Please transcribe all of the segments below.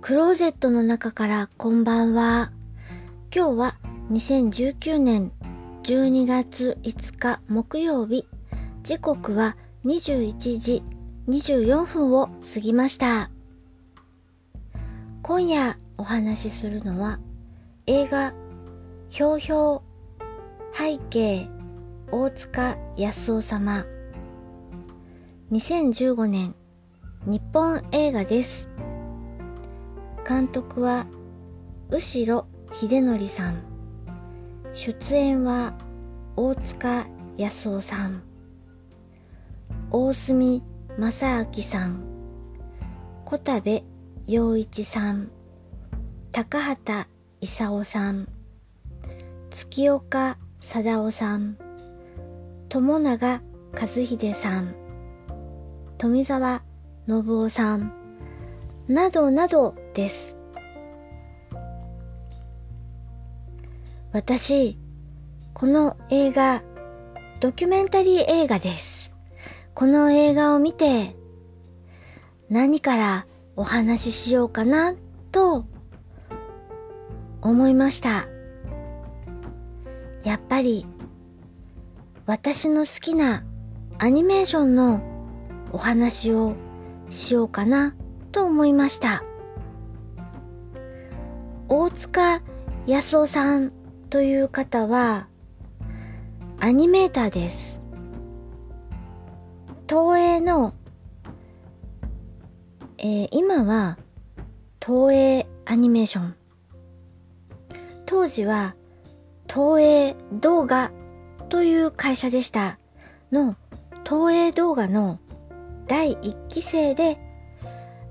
クローゼットの中からこんばんは。今日は2019年12月5日木曜日。時刻は21時24分を過ぎました。今夜お話しするのは映画ひょうひょう背景大塚康夫様2015年日本映画です。監督は後ろ秀則さん。出演は大塚康夫さん。大隅正明さん。小田部陽一さん。高畑勲さん。月岡貞夫さん。友永和秀さん。富澤信夫さん。などなどです。私、この映画、ドキュメンタリー映画です。この映画を見て、何からお話ししようかな、と思いました。やっぱり、私の好きなアニメーションのお話をしようかなと思いました。大塚康夫さんという方はアニメーターです。東映の、えー、今は東映アニメーション。当時は東映動画という会社でしたの東映動画の第1期生で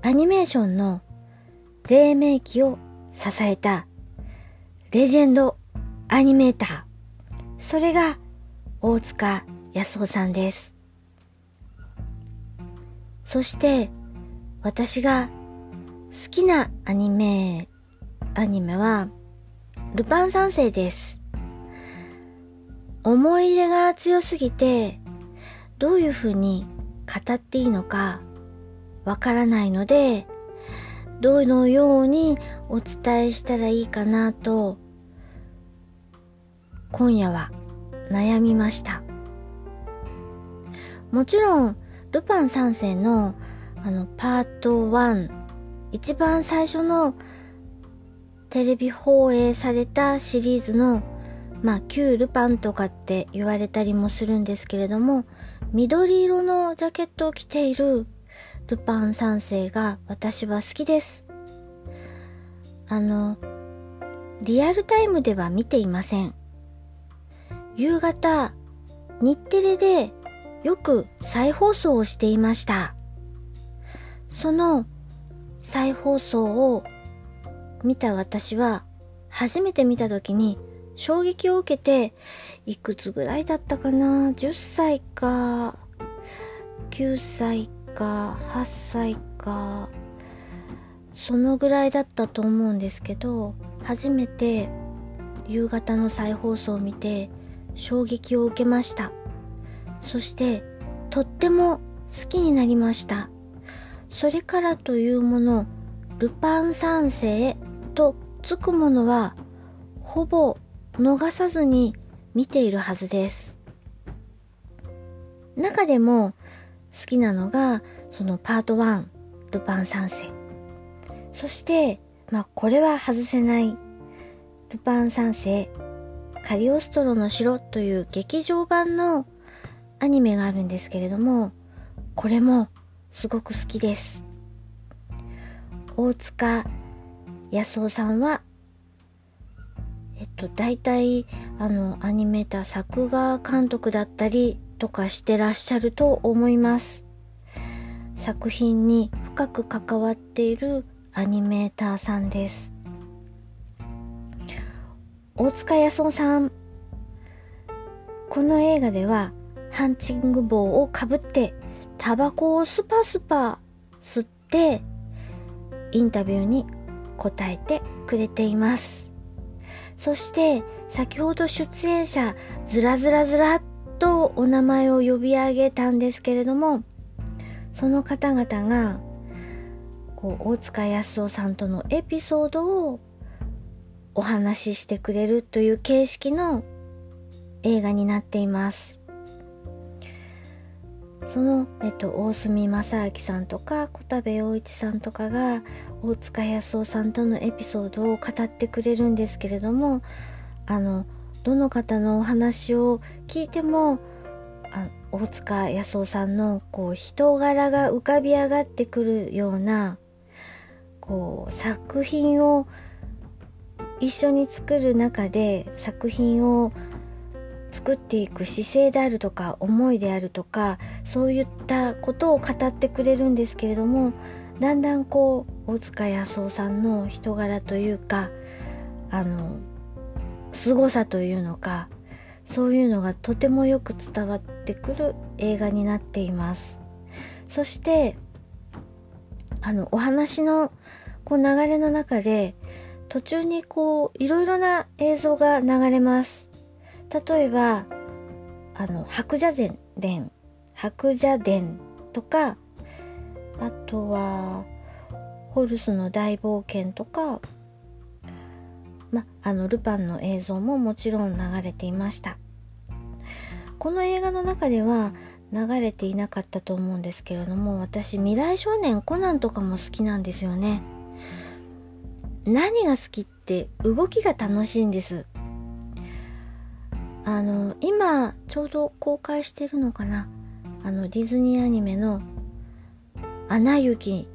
アニメーションの黎明期を支えたレジェンドアニメーター。それが大塚康夫さんです。そして私が好きなアニメ、アニメはルパン三世です。思い入れが強すぎてどういうふうに語っていいのかわからないので、どのようにお伝えしたらいいかなと、今夜は悩みました。もちろん、ルパン三世のあのパート1、一番最初のテレビ放映されたシリーズのまあ旧ルパンとかって言われたりもするんですけれども緑色のジャケットを着ているルパン三世が私は好きです。あの、リアルタイムでは見ていません。夕方、日テレでよく再放送をしていました。その再放送を見た私は初めて見た時に衝撃を受けて、いくつぐらいだったかな ?10 歳か、9歳か、8歳か、そのぐらいだったと思うんですけど、初めて夕方の再放送を見て衝撃を受けました。そして、とっても好きになりました。それからというもの、ルパン三世とつくものは、ほぼ逃さずに見ているはずです。中でも好きなのが、そのパート1、ルパン三世。そして、まあこれは外せない、ルパン三世、カリオストロの城という劇場版のアニメがあるんですけれども、これもすごく好きです。大塚康夫さんはえっと、大体、あの、アニメーター、作画監督だったりとかしてらっしゃると思います。作品に深く関わっているアニメーターさんです。大塚康夫さん。この映画では、ハンチング帽をかぶって、タバコをスパスパ吸って、インタビューに答えてくれています。そして先ほど出演者ずらずらずらっとお名前を呼び上げたんですけれどもその方々がこう大塚康夫さんとのエピソードをお話ししてくれるという形式の映画になっています。その、えっと、大隅正明さんとか小田部陽一さんとかが大塚康夫さんとのエピソードを語ってくれるんですけれどもあのどの方のお話を聞いてもあ大塚康夫さんのこう人柄が浮かび上がってくるようなこう作品を一緒に作る中で作品を作っていく姿勢であるとか思いであるとかそういったことを語ってくれるんですけれどもだんだんこう大塚康夫さんの人柄というかあの凄さというのかそういうのがとてもよく伝わってくる映画になっています。そしてあのお話のこう流れの中で途中にこういろいろな映像が流れます。例えばあの白蛇伝白蛇伝とかあとはホルスの大冒険とかま、あのルパンの映像ももちろん流れていました。この映画の中では流れていなかったと思うんですけれども私未来少年コナンとかも好きなんですよね。何が好きって動きが楽しいんです。あの今ちょうど公開してるのかな？あのディズニーアニメの「アナ雪」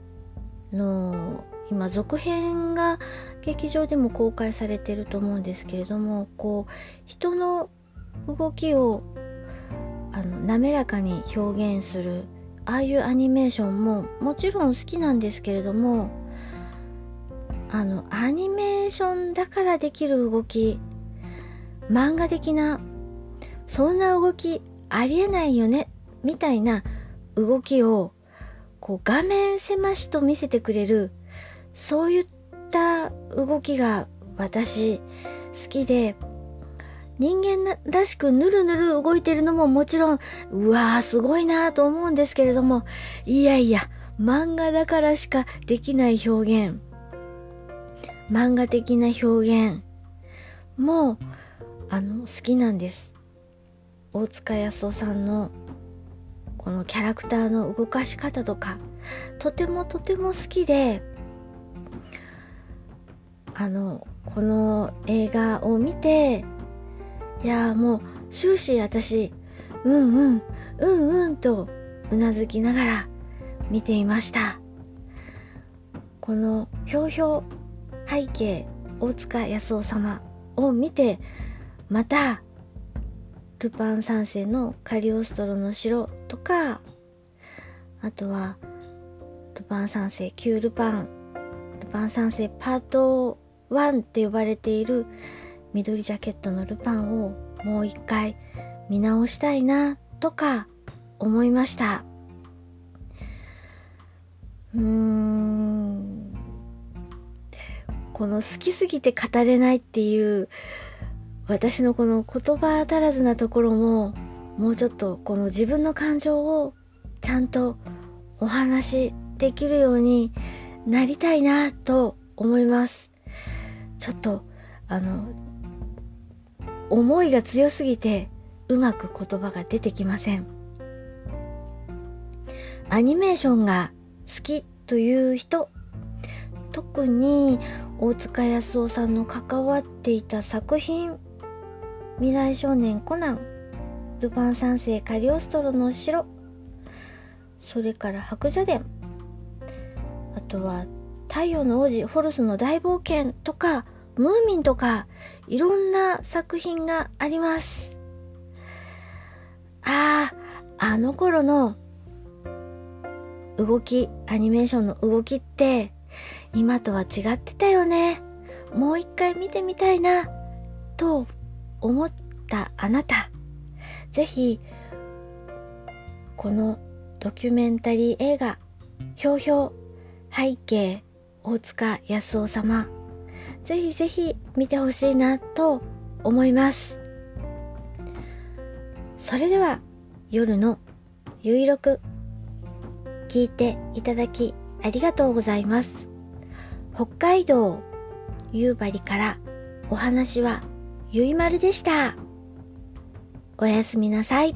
の今続編が劇場でも公開されてると思うんですけれどもこう人の動きをあの滑らかに表現するああいうアニメーションももちろん好きなんですけれどもあのアニメーションだからできる動き漫画的なそんな動きありえないよねみたいな動きをこう画面狭しと見せてくれるそういった動きが私好きで人間らしくぬるぬる動いてるのももちろんうわーすごいなと思うんですけれどもいやいや漫画だからしかできない表現。漫画的な表現。もあの好きなんです。大塚康夫さんのこのキャラクターの動かし方とかとてもとても好きであのこの映画を見ていやもう終始私うんうんうんうんとうなずきながら見ていました。このひょうひょう背景大塚康夫様を見てまたルパン三世のカリオストロの城とかあとはルパン三世旧ルパンルパン三世パートワンって呼ばれている緑ジャケットのルパンをもう一回見直したいなとか思いました。うーん。この好きすぎて語れないっていう私のこの言葉足らずなところももうちょっとこの自分の感情をちゃんとお話しできるようになりたいなと思います。ちょっとあの思いが強すぎてうまく言葉が出てきません。アニメーションが好きという人特に大塚康夫さんの関わっていた作品「未来少年コナン」「ルパン三世カリオストロの城」それから白蛇伝あとは太陽の王子ホルスの大冒険とかムーミンとかいろんな作品があります。あああの頃の動きアニメーションの動きって今とは違ってたよね。もう一回見てみたいなと思ったあなた。ぜひこのドキュメンタリー映画「ひょうひょう背景大塚康夫様ぜひぜひ見てほしいなと思いますそれでは夜のゆいろく聞いていただきあありがとうございます。北海道夕張からお話はゆいまるでした。おやすみなさい。